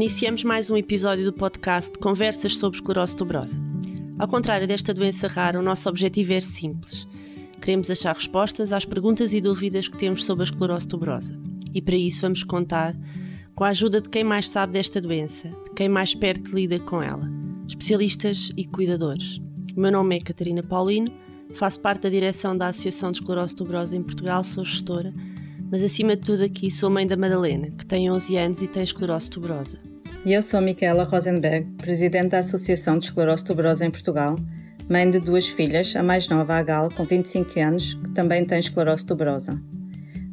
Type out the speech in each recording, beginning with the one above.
Iniciamos mais um episódio do podcast Conversas sobre esclerose tuberosa. Ao contrário desta doença rara, o nosso objetivo é simples. Queremos achar respostas às perguntas e dúvidas que temos sobre a esclerose tuberosa. E para isso vamos contar com a ajuda de quem mais sabe desta doença, de quem mais perto lida com ela, especialistas e cuidadores. O meu nome é Catarina Paulino, faço parte da direção da Associação de Esclerose Tuberosa em Portugal, sou gestora mas acima de tudo aqui sou mãe da Madalena, que tem 11 anos e tem esclerose tuberosa. E eu sou Micaela Rosenberg, presidente da Associação de Esclerose Tuberosa em Portugal, mãe de duas filhas, a mais nova, a Gal, com 25 anos, que também tem esclerose tuberosa.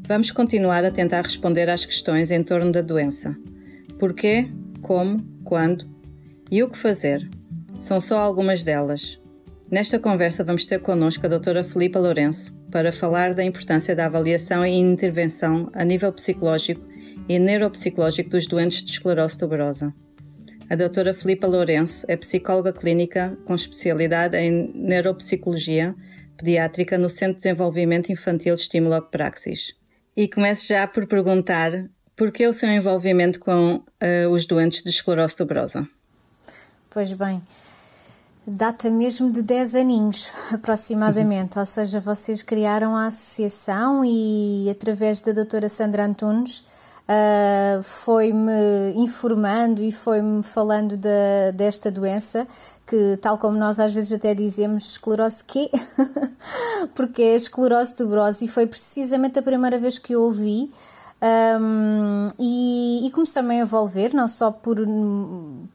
Vamos continuar a tentar responder às questões em torno da doença. Porquê, como, quando e o que fazer? São só algumas delas. Nesta conversa vamos ter connosco a doutora Filipa Lourenço, para falar da importância da avaliação e intervenção a nível psicológico e neuropsicológico dos doentes de esclerose tuberosa. A doutora Filipa Lourenço é psicóloga clínica com especialidade em neuropsicologia pediátrica no Centro de Desenvolvimento Infantil Estímulo Praxis. E começo já por perguntar por que o seu envolvimento com uh, os doentes de esclerose tuberosa? Pois bem, data mesmo de 10 aninhos, aproximadamente. Ou seja, vocês criaram a associação e, através da doutora Sandra Antunes, uh, foi-me informando e foi-me falando de, desta doença, que, tal como nós às vezes até dizemos, esclerose quê? Porque é esclerose tuberose, e foi precisamente a primeira vez que eu ouvi. Um, e, e comecei-me a envolver, não só por,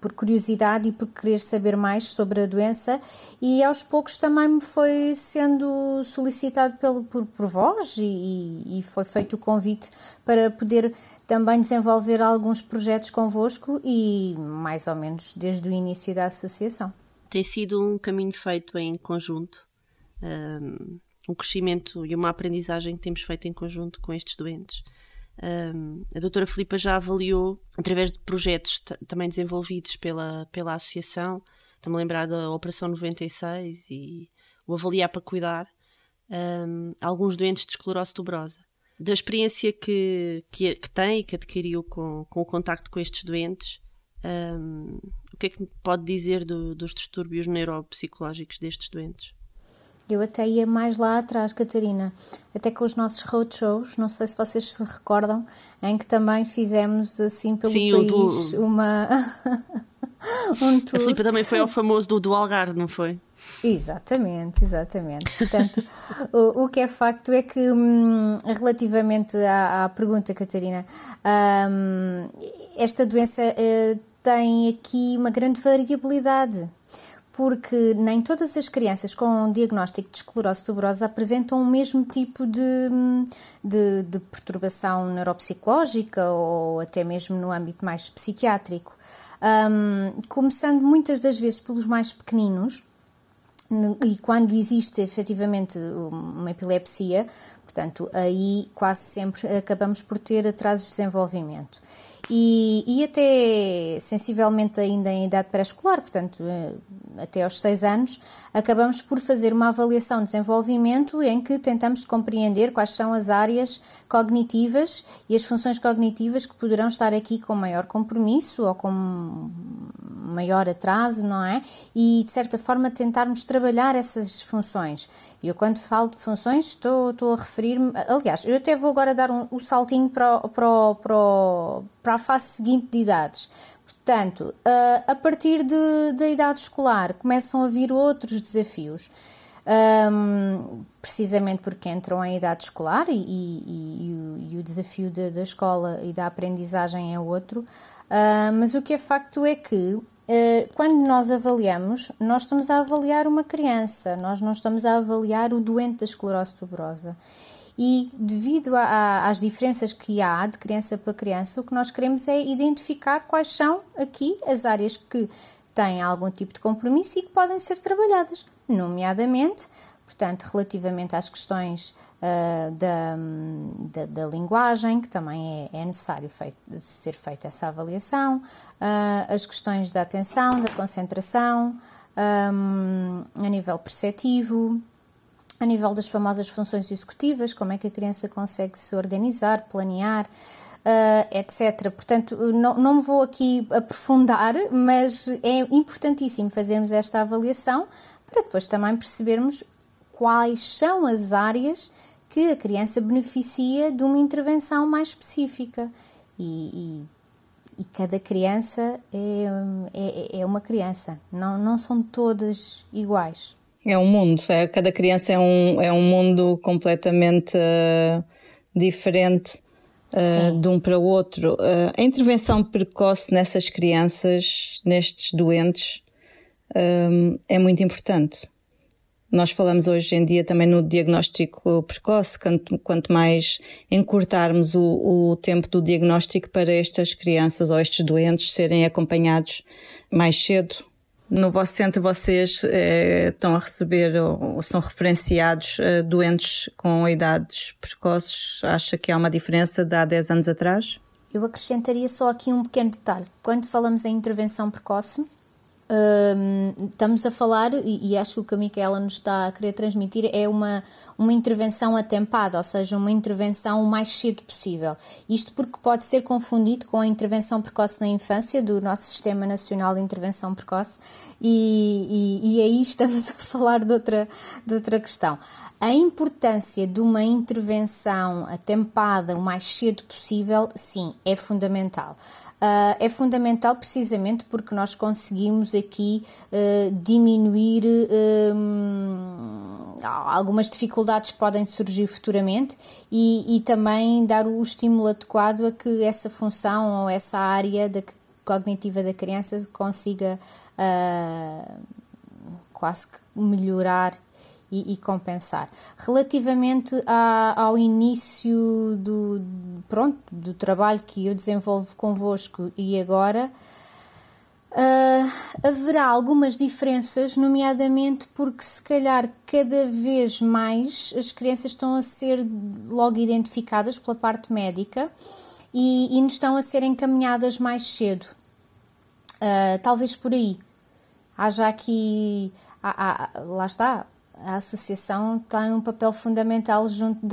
por curiosidade e por querer saber mais sobre a doença, e aos poucos também me foi sendo solicitado pelo, por, por vós e, e foi feito o convite para poder também desenvolver alguns projetos convosco e mais ou menos desde o início da associação. Tem sido um caminho feito em conjunto, um crescimento e uma aprendizagem que temos feito em conjunto com estes doentes. A doutora Filipa já avaliou, através de projetos também desenvolvidos pela, pela associação, estou-me a lembrar da Operação 96 e o Avaliar para Cuidar, um, alguns doentes de esclerose tuberosa. Da experiência que, que, que tem e que adquiriu com, com o contacto com estes doentes, um, o que é que pode dizer do, dos distúrbios neuropsicológicos destes doentes? Eu até ia mais lá atrás, Catarina, até com os nossos roadshows, não sei se vocês se recordam, em que também fizemos assim pelo Sim, país do... uma. um tour. A Filipe também foi ao famoso do, do Algarve, não foi? Exatamente, exatamente. Portanto, o, o, que é facto é que, hum, relativamente à, à, pergunta, Catarina, hum, esta doença uh, tem aqui uma grande variabilidade porque nem todas as crianças com diagnóstico de esclerose tuberosa apresentam o mesmo tipo de, de, de perturbação neuropsicológica ou até mesmo no âmbito mais psiquiátrico. Um, começando muitas das vezes pelos mais pequeninos, e quando existe efetivamente uma epilepsia, portanto, aí quase sempre acabamos por ter atrasos de desenvolvimento e, e até sensivelmente ainda em idade pré-escolar, portanto, eh, até aos 6 anos, acabamos por fazer uma avaliação de desenvolvimento em que tentamos compreender quais são as áreas cognitivas e as funções cognitivas que poderão estar aqui com maior compromisso ou com maior atraso, não é? E de certa forma tentarmos trabalhar essas funções. E eu, quando falo de funções, estou, estou a referir-me. Aliás, eu até vou agora dar um, um saltinho para, para, para, para a fase seguinte de idades. Portanto, a partir de, da idade escolar começam a vir outros desafios. Um, precisamente porque entram em idade escolar e, e, e, e o, desafio da, da, escola e da aprendizagem é outro, uh, mas o que é facto é que quando nós avaliamos, nós estamos a avaliar uma criança, nós não estamos a avaliar o doente da esclerose tuberosa. E devido a, a, às diferenças que há de criança para criança, o que nós queremos é identificar quais são aqui as áreas que têm algum tipo de compromisso e que podem ser trabalhadas, nomeadamente, portanto, relativamente às questões uh, da, da, da, linguagem, que também é, é necessário feito, ser feita essa avaliação, uh, as questões da atenção, da concentração, um, a nível perceptivo, a nível das famosas funções executivas, como é que a criança consegue se organizar, planear, uh, etc. Portanto, não, não me vou aqui aprofundar, mas é importantíssimo fazermos esta avaliação para depois também percebermos quais são as áreas que a criança beneficia de uma intervenção mais específica. E, e, e cada criança é, é, é, uma criança, não, não são todas iguais. É um mundo, é, cada criança é um, é um mundo completamente uh, diferente uh, de um para o outro. Uh, a intervenção precoce nessas crianças, nestes doentes, é muito importante. Nós falamos hoje em dia também no diagnóstico precoce, quanto, quanto mais encurtarmos o, o, tempo do diagnóstico para estas crianças ou estes doentes serem acompanhados mais cedo, no vosso centro vocês eh, estão a receber ou são referenciados eh, doentes com idades precoces? Acha que há uma diferença de há 10 anos atrás? Eu acrescentaria só aqui um pequeno detalhe. Quando falamos em intervenção precoce, estamos a falar, e, acho que o que a Micaela nos está a querer transmitir é uma, uma intervenção atempada, ou seja, uma intervenção o mais cedo possível. Isto porque pode ser confundido com a intervenção precoce na infância do nosso Sistema Nacional de Intervenção Precoce, e, e, e aí estamos a falar de outra, de outra questão. A importância de uma intervenção atempada o mais cedo possível, sim, é fundamental. Uh, é fundamental precisamente porque nós conseguimos aqui uh, diminuir um, algumas dificuldades que podem surgir futuramente e, e, também dar o estímulo adequado a que essa função ou essa área da, cognitiva da criança consiga uh, quase que melhorar e, e compensar. Relativamente a, ao início do, pronto, do trabalho que eu desenvolvo convosco e agora, uh, haverá algumas diferenças, nomeadamente porque se calhar cada vez mais as crianças estão a ser logo identificadas pela parte médica e, e nos estão a ser encaminhadas mais cedo. Uh, talvez por aí. Haja aqui. Há, há, lá está, a associação tem um papel fundamental junto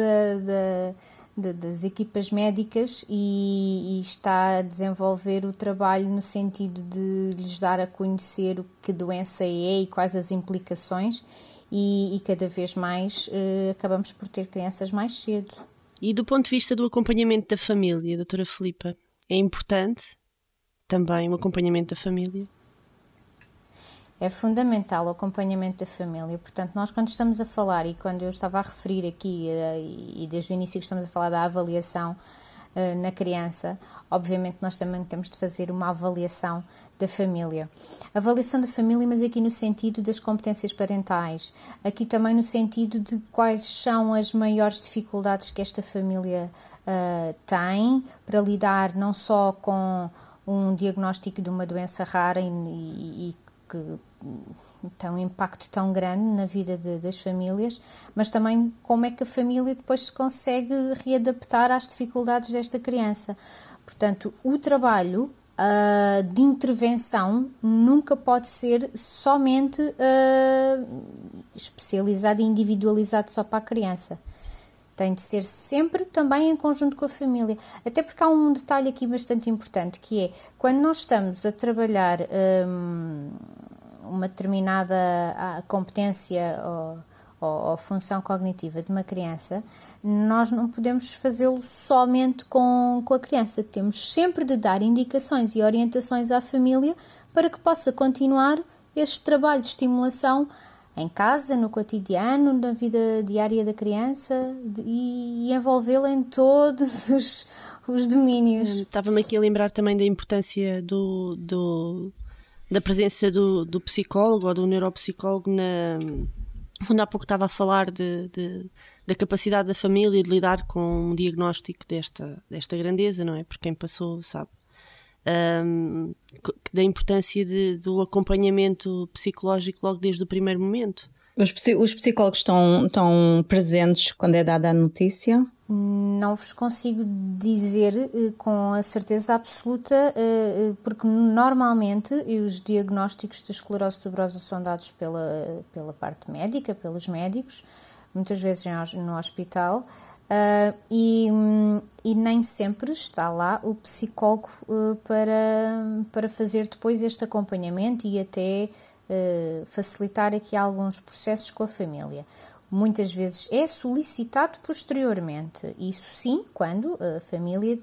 das equipas médicas e, e, está a desenvolver o trabalho no sentido de lhes dar a conhecer o que doença é e quais as implicações e, e cada vez mais uh, acabamos por ter crianças mais cedo. E do ponto de vista do acompanhamento da família, doutora Filipa, é importante também o acompanhamento da família? É fundamental o acompanhamento da família. Portanto, nós quando estamos a falar e quando eu estava a referir aqui eh, e desde o início que estamos a falar da avaliação eh, na criança, obviamente nós também temos de fazer uma avaliação da família. Avaliação da família, mas aqui no sentido das competências parentais, aqui também no sentido de quais são as maiores dificuldades que esta família uh, tem para lidar não só com um diagnóstico de uma doença rara e, e, e que tem um impacto tão grande na vida de, das famílias, mas também como é que a família depois se consegue readaptar às dificuldades desta criança. Portanto, o trabalho uh, de intervenção nunca pode ser somente uh, especializado e individualizado só para a criança. Tem de ser sempre também em conjunto com a família. Até porque há um detalhe aqui bastante importante que é quando nós estamos a trabalhar. Um, uma determinada ah, competência ou, ou, ou, função cognitiva de uma criança, nós não podemos fazê-lo somente com, com a criança. Temos sempre de dar indicações e orientações à família para que possa continuar este trabalho de estimulação em casa, no cotidiano, na vida diária da criança e, e envolvê-la em todos os, os domínios. Estava-me aqui a lembrar também da importância do, do da presença do, do psicólogo ou do neuropsicólogo na, onde há pouco estava a falar de, de, da capacidade da família de lidar com um diagnóstico desta, desta grandeza, não é? Por quem passou, sabe? Um, da importância de, do acompanhamento psicológico logo desde o primeiro momento. Os, os psicólogos estão, estão presentes quando é dada a notícia? Não vos consigo dizer eh, com a certeza absoluta, eh, eh, porque normalmente os diagnósticos de esclerose tuberosa são dados pela, pela parte médica, pelos médicos, muitas vezes no hospital. Uh, e, e, nem sempre está lá o psicólogo uh, para, para fazer depois este acompanhamento e até uh, facilitar aqui alguns processos com a família. Muitas vezes é solicitado posteriormente, isso sim, quando a família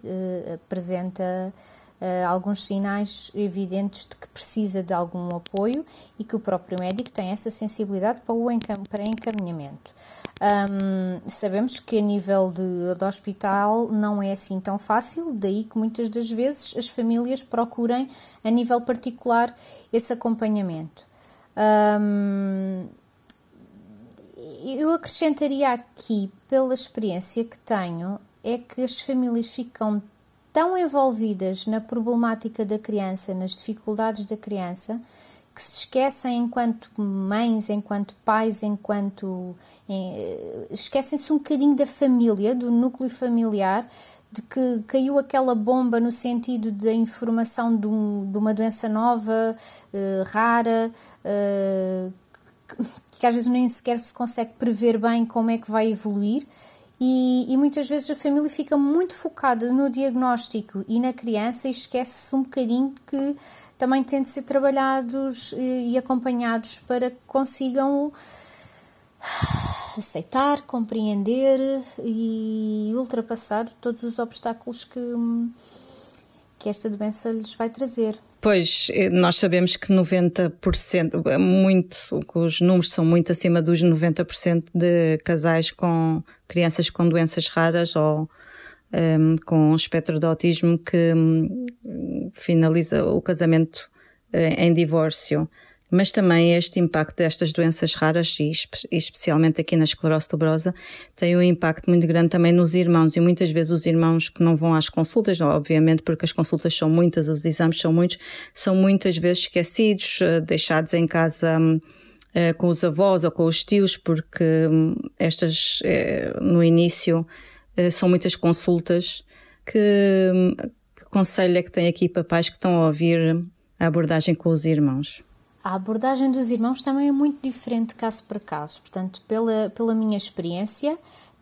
apresenta alguns sinais evidentes de que precisa de algum apoio e que o próprio médico tem essa sensibilidade para o para encaminhamento. Um, sabemos que a nível de, de, hospital não é assim tão fácil, daí que muitas das vezes as famílias procurem, a nível particular, esse acompanhamento. Um, eu acrescentaria aqui, pela experiência que tenho, é que as famílias ficam tão envolvidas na problemática da criança, nas dificuldades da criança, que se esquecem enquanto mães, enquanto pais, enquanto. Eh, esquecem-se um bocadinho da família, do núcleo familiar, de que caiu aquela bomba no sentido da informação de, um, de uma doença nova, uh, rara, uh, que, que, às vezes nem sequer se consegue prever bem como é que vai evoluir. E, e, muitas vezes a família fica muito focada no diagnóstico e na criança e esquece-se um bocadinho que também têm de ser trabalhados e acompanhados para que consigam aceitar, compreender e ultrapassar todos os obstáculos que, que esta doença lhes vai trazer. Pois, eh, nós sabemos que 90%, muito, os números são muito acima dos 90% de casais com crianças com doenças raras ou um, com espectro de autismo que um, finaliza o casamento uh, em divórcio. Mas também este impacto destas doenças raras, e especialmente aqui na esclerose tuberosa, tem um impacto muito grande também nos irmãos. E muitas vezes os irmãos que não vão às consultas, obviamente porque as consultas são muitas, os exames são muitos, são muitas vezes esquecidos, uh, deixados em casa. Um, Uh, com os avós ou com os tios, porque um, estas, uh, no início, eh, são muitas consultas. Que, que conselho é que tem aqui papais que estão a ouvir a abordagem com os irmãos? A abordagem dos irmãos também é muito diferente caso para caso. Portanto, pela, pela minha experiência,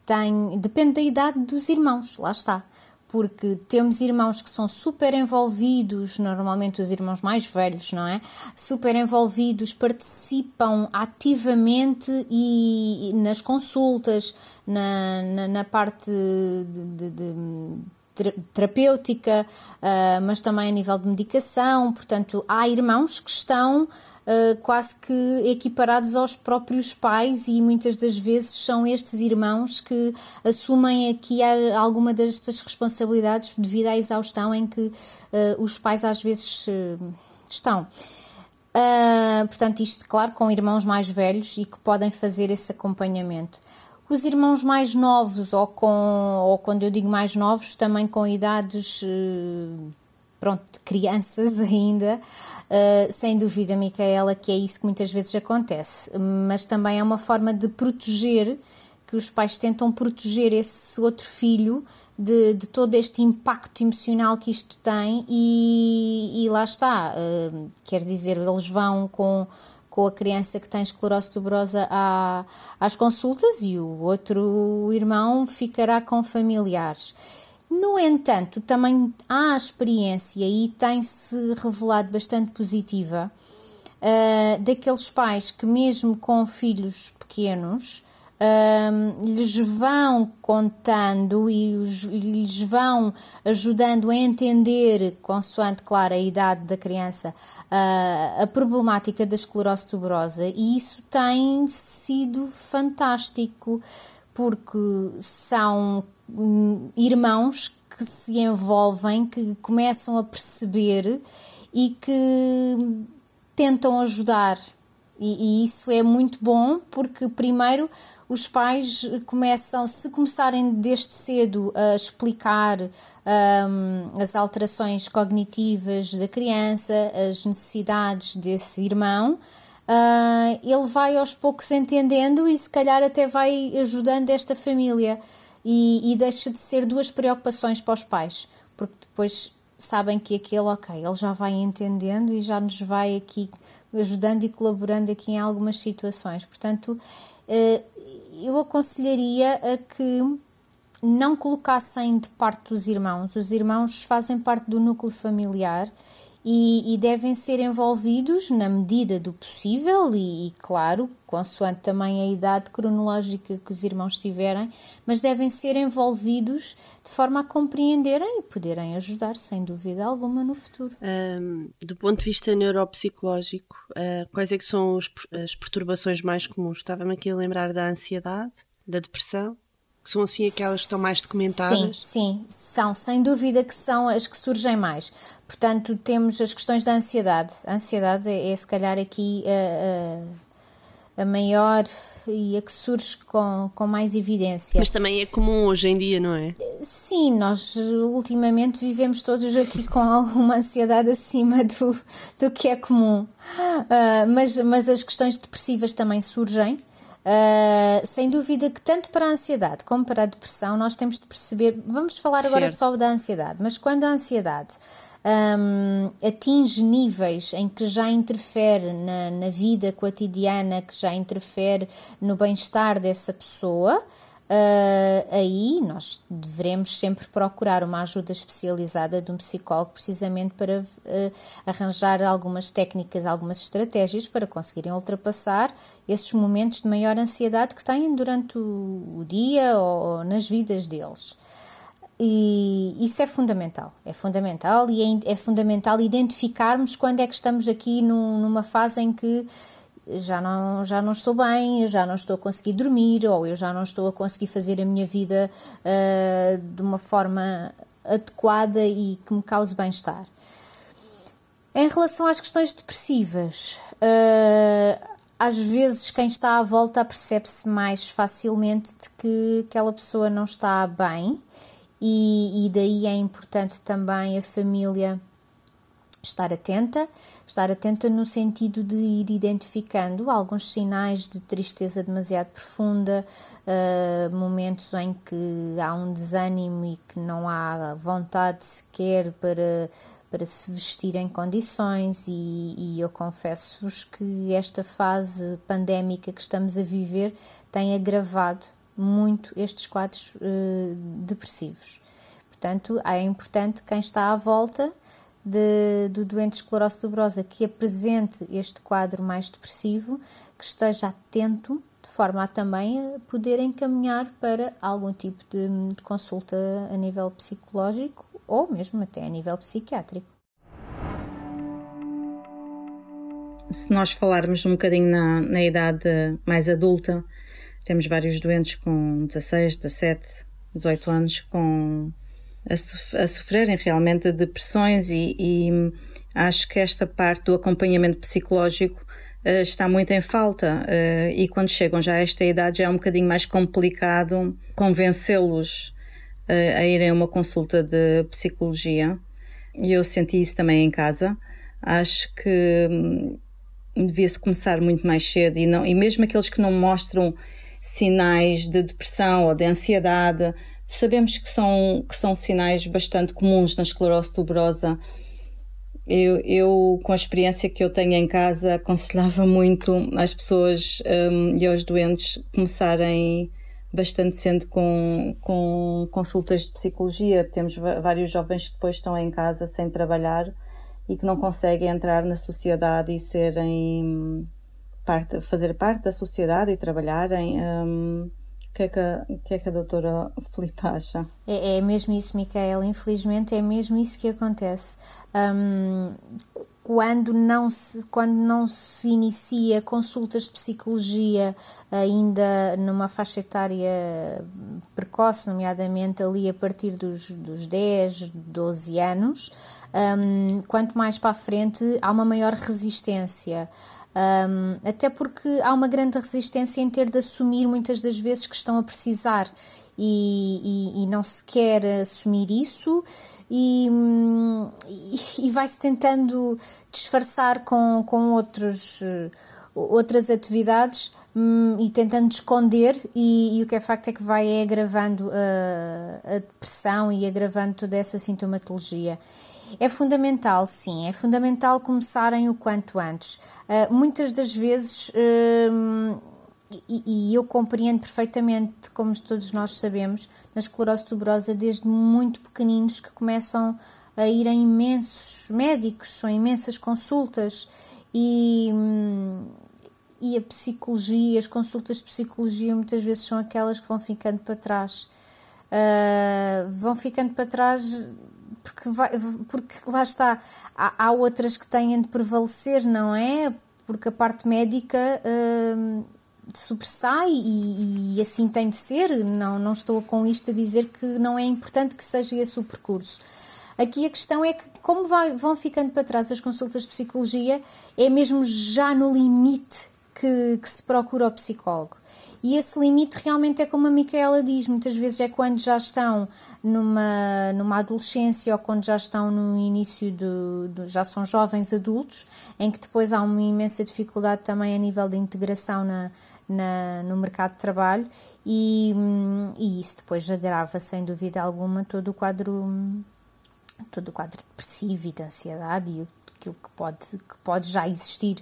tem, depende da idade dos irmãos, lá está porque temos irmãos que são super envolvidos, normalmente os irmãos mais velhos, não é? Super envolvidos, participam ativamente e, e nas consultas, na, na, na parte de, de, de terapêutica, uh, mas também a nível de medicação. Portanto, há irmãos que estão uh, quase que equiparados aos próprios pais e muitas das vezes são estes irmãos que assumem aqui alguma destas responsabilidades devido à exaustão em que uh, os pais às vezes uh, estão. portanto, isto, claro, com irmãos mais velhos e que podem fazer esse acompanhamento. Os irmãos mais novos, ou, com, ou quando eu digo mais novos, também com idades pronto, crianças ainda, uh, sem dúvida, Micaela, que é isso que muitas vezes acontece, mas também é uma forma de proteger, que os pais tentam proteger esse outro filho de, de todo este impacto emocional que isto tem e, e lá está, uh, quer dizer, eles vão com com a criança que tem esclerose tuberosa à, às consultas e o outro irmão ficará com familiares. No entanto, também há experiência e tem-se revelado bastante positiva uh, daqueles pais que, mesmo com filhos pequenos, uh, lhes vão contando e os, lhes vão ajudando a entender, consoante, claro, a idade da criança, uh, a problemática da esclerose tuberosa, e isso tem sido fantástico porque são irmãos que se envolvem, que começam a perceber e que tentam ajudar. E, e, isso é muito bom porque, primeiro, os pais começam, se começarem desde cedo a explicar um, as alterações cognitivas da criança, as necessidades desse irmão, uh, ele vai aos poucos entendendo e, se calhar, até vai ajudando esta família e, e deixa de ser duas preocupações para os pais, porque depois sabem que aquele, ok, ele já vai entendendo e já nos vai aqui ajudando e colaborando aqui em algumas situações. Portanto, eh, eu aconselharia a que não colocassem de parte os irmãos. Os irmãos fazem parte do núcleo familiar e, e, devem ser envolvidos na medida do possível e, e, claro, consoante também a idade cronológica que os irmãos tiverem, mas devem ser envolvidos de forma a compreenderem e poderem ajudar, sem dúvida alguma, no futuro. Um, do ponto de vista neuropsicológico, uh, quais é que são os, as perturbações mais comuns? Estava-me aqui a lembrar da ansiedade, da depressão, que são assim aquelas que estão mais documentadas? Sim, sim, são, sem dúvida que são as que surgem mais. Portanto, temos as questões da ansiedade. A ansiedade é, é se calhar aqui a, a, a, maior e a que surge com, com mais evidência. Mas também é comum hoje em dia, não é? Sim, nós ultimamente vivemos todos aqui com alguma ansiedade acima do, do que é comum. Uh, mas, mas as questões depressivas também surgem. Uh, sem dúvida que tanto para a ansiedade como para a depressão nós temos de perceber, vamos falar agora certo. só da ansiedade, mas quando a ansiedade um, atinge níveis em que já interfere na, na vida cotidiana, que já interfere no bem-estar dessa pessoa, Uh, aí nós devemos sempre procurar uma ajuda especializada de um psicólogo, precisamente para uh, arranjar algumas técnicas, algumas estratégias para conseguirem ultrapassar esses momentos de maior ansiedade que têm durante o, o dia ou, ou nas vidas deles. E isso é fundamental, é fundamental e é, é fundamental identificarmos quando é que estamos aqui num, numa fase em que já não, já não estou bem, já não estou a conseguir dormir, ou eu já não estou a conseguir fazer a minha vida uh, de uma forma adequada e que me cause bem-estar. Em relação às questões depressivas, uh, às vezes quem está à volta percebe-se mais facilmente de que aquela pessoa não está bem, e, e daí é importante também a família estar atenta, estar atenta no sentido de ir identificando alguns sinais de tristeza demasiado profunda, uh, momentos em que há um desânimo e que não há vontade sequer para, para se vestir em condições, e, e eu confesso-vos que esta fase pandémica que estamos a viver tem agravado muito estes quadros uh, depressivos. Portanto, é importante quem está à volta de, do doente esclerose tuberosa que apresente este quadro mais depressivo, que esteja atento de forma a também poder encaminhar para algum tipo de, de consulta a nível psicológico ou mesmo até a nível psiquiátrico. Se nós falarmos um bocadinho na, na idade mais adulta, temos vários doentes com 16, 17, 18 anos com a, a sofrerem realmente depressões e, e, acho que esta parte do acompanhamento psicológico uh, está muito em falta uh, e quando chegam já a esta idade já é um bocadinho mais complicado convencê-los uh, a irem a uma consulta de psicologia e eu senti isso também em casa. Acho que hum, devia-se começar muito mais cedo e, não, e mesmo aqueles que não mostram sinais de depressão ou de ansiedade, sabemos que são, que são sinais bastante comuns na esclerose tuberosa. Eu, eu, com a experiência que eu tenho em casa, aconselhava muito às pessoas um, e aos doentes começarem bastante cedo com, com consultas de psicologia. Temos vários jovens que depois estão em casa sem trabalhar e que não conseguem entrar na sociedade e serem parte, fazer parte da sociedade e trabalharem. Um, o que, é que, que é que a doutora Filipe acha? É, é mesmo isso, Micaela. Infelizmente é mesmo isso que acontece. Um, quando não se quando não se inicia consultas de psicologia ainda numa faixa etária precoce, nomeadamente ali a partir dos, dos 10, 12 anos, um, quanto mais para a frente há uma maior resistência. Um, até porque há uma grande resistência em ter de assumir muitas das vezes que estão a precisar e, e, e não se quer assumir isso e, e, e vai-se tentando disfarçar com, com outros, outras atividades hum, e tentando esconder e, e, o que é facto é que vai agravando a, a depressão e agravando toda essa sintomatologia. É fundamental, sim, é fundamental começarem o quanto antes. Uh, muitas das vezes uh, e, e, eu compreendo perfeitamente, como todos nós sabemos, na esclerose tuberosa, desde muito pequeninos que começam a ir a imensos médicos, são imensas consultas e, e a psicologia, as consultas de psicologia muitas vezes são aquelas que vão ficando para trás. Uh, vão ficando para trás porque, vai, porque lá está, há, há, outras que têm de prevalecer, não é? Porque a parte médica uh, sobressai e, e, assim tem de ser. Não, não estou com isto a dizer que não é importante que seja esse o percurso. Aqui a questão é que, como vai, vão ficando para trás as consultas de psicologia, é mesmo já no limite que, que se procura o psicólogo. E esse limite realmente é como a Micaela diz, muitas vezes é quando já estão numa, numa adolescência ou quando já estão no início do, já são jovens adultos, em que depois há uma imensa dificuldade também a nível de integração na, na, no mercado de trabalho. E, e isso depois agrava sem dúvida alguma todo o quadro todo o quadro depressivo e de ansiedade e aquilo que pode, que pode já existir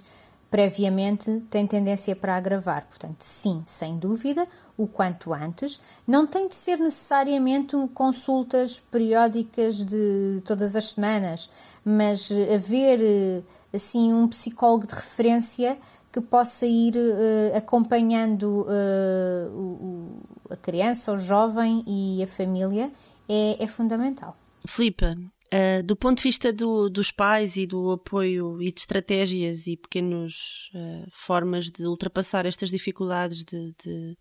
previamente tem tendência para agravar. Portanto, sim, sem dúvida, o quanto antes. Não tem de ser necessariamente consultas periódicas de todas as semanas, mas haver assim um psicólogo de referência que possa ir uh, acompanhando uh, o, a criança, o jovem e a família é, é fundamental. Filipa, Uh, do ponto de vista do, dos pais e do apoio e de estratégias e pequenas uh, formas de ultrapassar estas dificuldades de, de,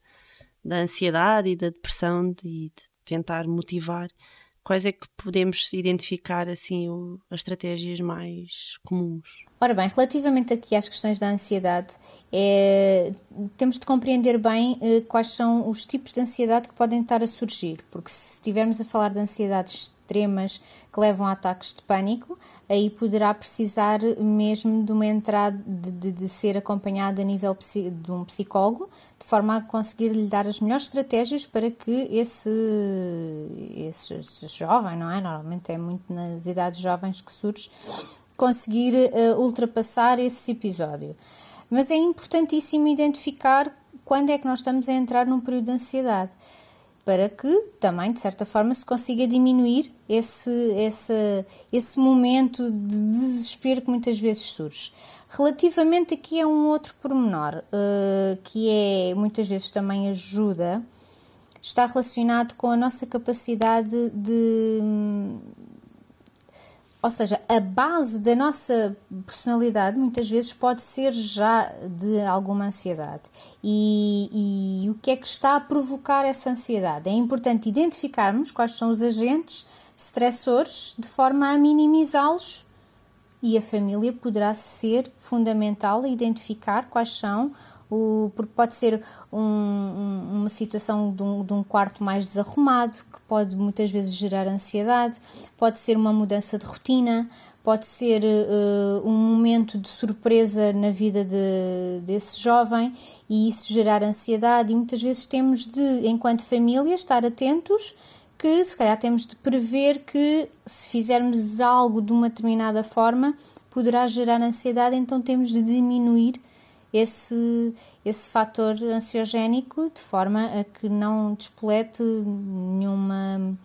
da ansiedade e da depressão de, e de tentar motivar, quais é que podemos identificar assim o, as estratégias mais comuns? Ora bem, relativamente aqui às questões da ansiedade, é, temos de compreender bem é, quais são os tipos de ansiedade que podem estar a surgir, porque se estivermos a falar de ansiedades extremas que levam a ataques de pânico, aí poderá precisar mesmo de uma entrada, de, de, de ser acompanhado a nível de um psicólogo, de forma a conseguir lhe dar as melhores estratégias para que esse, esse, esse jovem, não é? Normalmente é muito nas idades jovens que surge, conseguir uh, ultrapassar esse episódio. Mas é importantíssimo identificar quando é que nós estamos a entrar num período de ansiedade para que também, de certa forma, se consiga diminuir esse, esse, esse momento de desespero que muitas vezes surge. Relativamente aqui a um outro pormenor, uh, que é muitas vezes também ajuda, está relacionado com a nossa capacidade de, ou seja, a base da nossa personalidade muitas vezes pode ser já de alguma ansiedade. E, e, o que é que está a provocar essa ansiedade? É importante identificarmos quais são os agentes stressores de forma a minimizá-los e a família poderá ser fundamental identificar quais são o, porque pode ser um, um, uma situação de um, de um, quarto mais desarrumado, que pode muitas vezes gerar ansiedade, pode ser uma mudança de rotina, pode ser uh, um momento de surpresa na vida de, desse jovem e isso gerar ansiedade. E muitas vezes temos de, enquanto família, estar atentos que se calhar temos de prever que se fizermos algo de uma determinada forma poderá gerar ansiedade, então temos de diminuir esse, esse fator ansiogénico de forma a que não despolete nenhuma.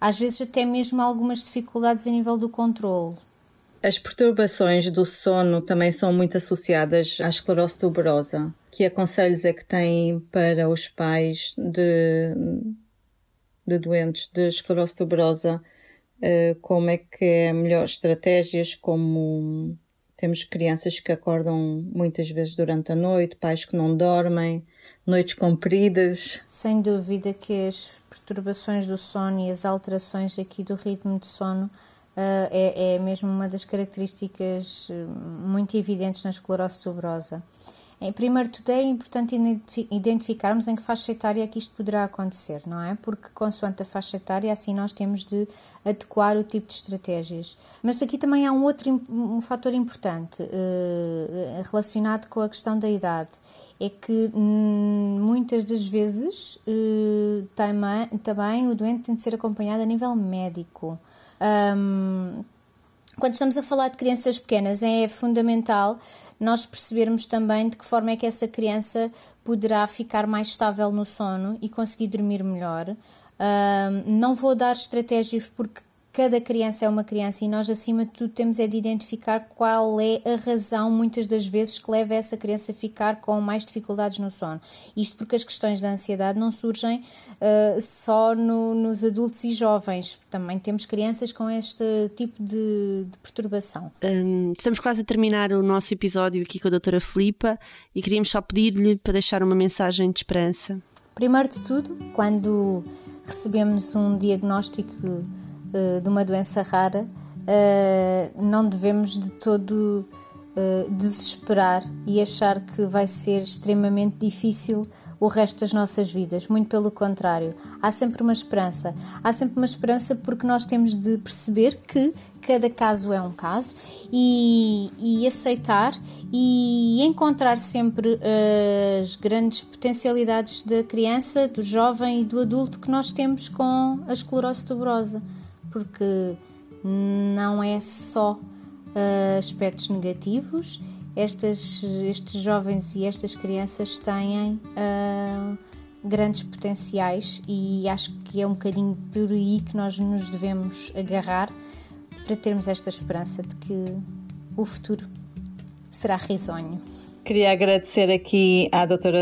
às vezes até mesmo algumas dificuldades a nível do controle. As perturbações do sono também são muito associadas à esclerose tuberosa. Que aconselhos é que têm para os pais de, de doentes de esclerose tuberosa? Eh, como é que é melhores estratégias, como temos crianças que acordam muitas vezes durante a noite, pais que não dormem, noites compridas. Sem dúvida que as perturbações do sono e as alterações aqui do ritmo de sono uh, é, é mesmo uma das características eh, muito evidentes na esclerose tuberosa. Em primeiro tudo é importante identificarmos em que faixa etária é que isto poderá acontecer, não é? Porque consoante a faixa etária, assim nós temos de adequar o tipo de estratégias. Mas aqui também há um outro um fator importante uh, relacionado com a questão da idade. É que hum, muitas das vezes uh, também, o doente tem de ser acompanhado a nível médico. Quando estamos a falar de crianças pequenas, é fundamental nós percebermos também de que forma é que essa criança poderá ficar mais estável no sono e conseguir dormir melhor. Uh, não vou dar estratégias porque cada criança é uma criança e nós, acima de tudo, temos é de identificar qual é a razão, muitas das vezes, que leva essa criança a ficar com mais dificuldades no sono. Isto porque as questões da ansiedade não surgem uh, só no, nos adultos e jovens. Também temos crianças com este tipo de, de perturbação. Um, estamos quase a terminar o nosso episódio aqui com a doutora Filipa e queríamos só pedir-lhe para deixar uma mensagem de esperança. Primeiro de tudo, quando recebemos um diagnóstico de uma doença rara, eh, não devemos de todo eh, desesperar e achar que vai ser extremamente difícil o resto das nossas vidas. Muito pelo contrário, há sempre uma esperança. Há sempre uma esperança porque nós temos de perceber que cada caso é um caso e, e aceitar e encontrar sempre as grandes potencialidades da criança, do jovem e do adulto que nós temos com a esclerose tuberosa porque não é só uh, aspectos negativos. Estas, estes jovens e estas crianças têm uh, grandes potenciais e acho que é um bocadinho por aí que nós nos devemos agarrar para termos esta esperança de que o futuro será risonho. Queria agradecer aqui à doutora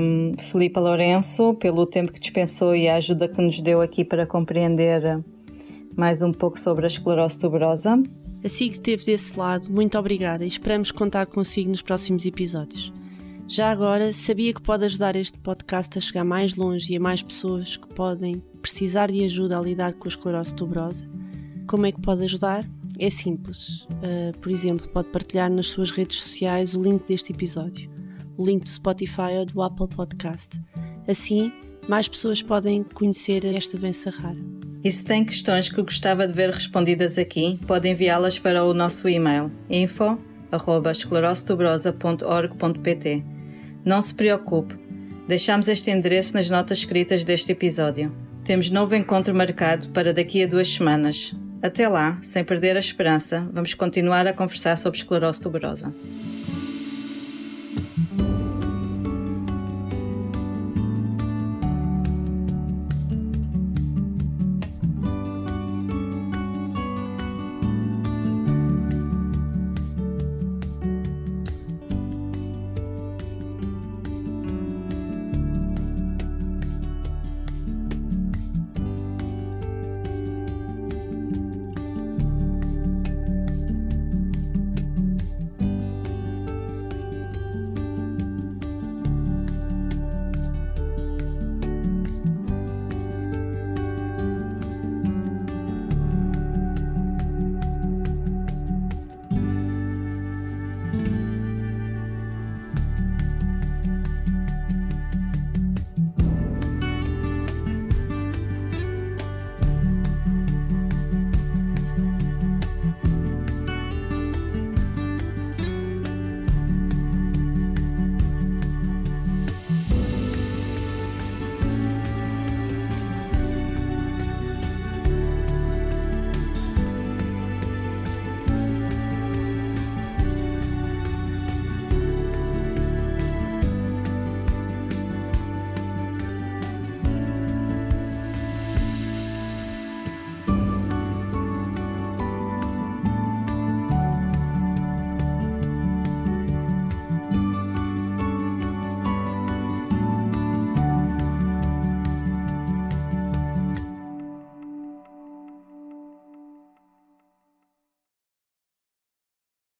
um, Filipa Lourenço pelo tempo que dispensou e a ajuda que nos deu aqui para compreender mais um pouco sobre a esclerose tuberosa. Assim que esteve desse lado, muito obrigada e esperamos contar consigo nos próximos episódios. Já agora, sabia que pode ajudar este podcast a chegar mais longe e a mais pessoas que podem precisar de ajuda a lidar com a esclerose tuberosa? Como é que pode ajudar? É simples. Uh, por exemplo, pode partilhar nas suas redes sociais o link deste episódio, o link do Spotify ou do Apple Podcast. Assim, mais pessoas podem conhecer esta doença rara. E se tem questões que gostava de ver respondidas aqui, pode enviá-las para o nosso e-mail info@esclerosetoubrosa.org.pt. Não se preocupe, deixamos este endereço nas notas escritas deste episódio. Temos novo encontro marcado para daqui a duas semanas. Até lá, sem perder a esperança, vamos continuar a conversar sobre esclerose tuberosa.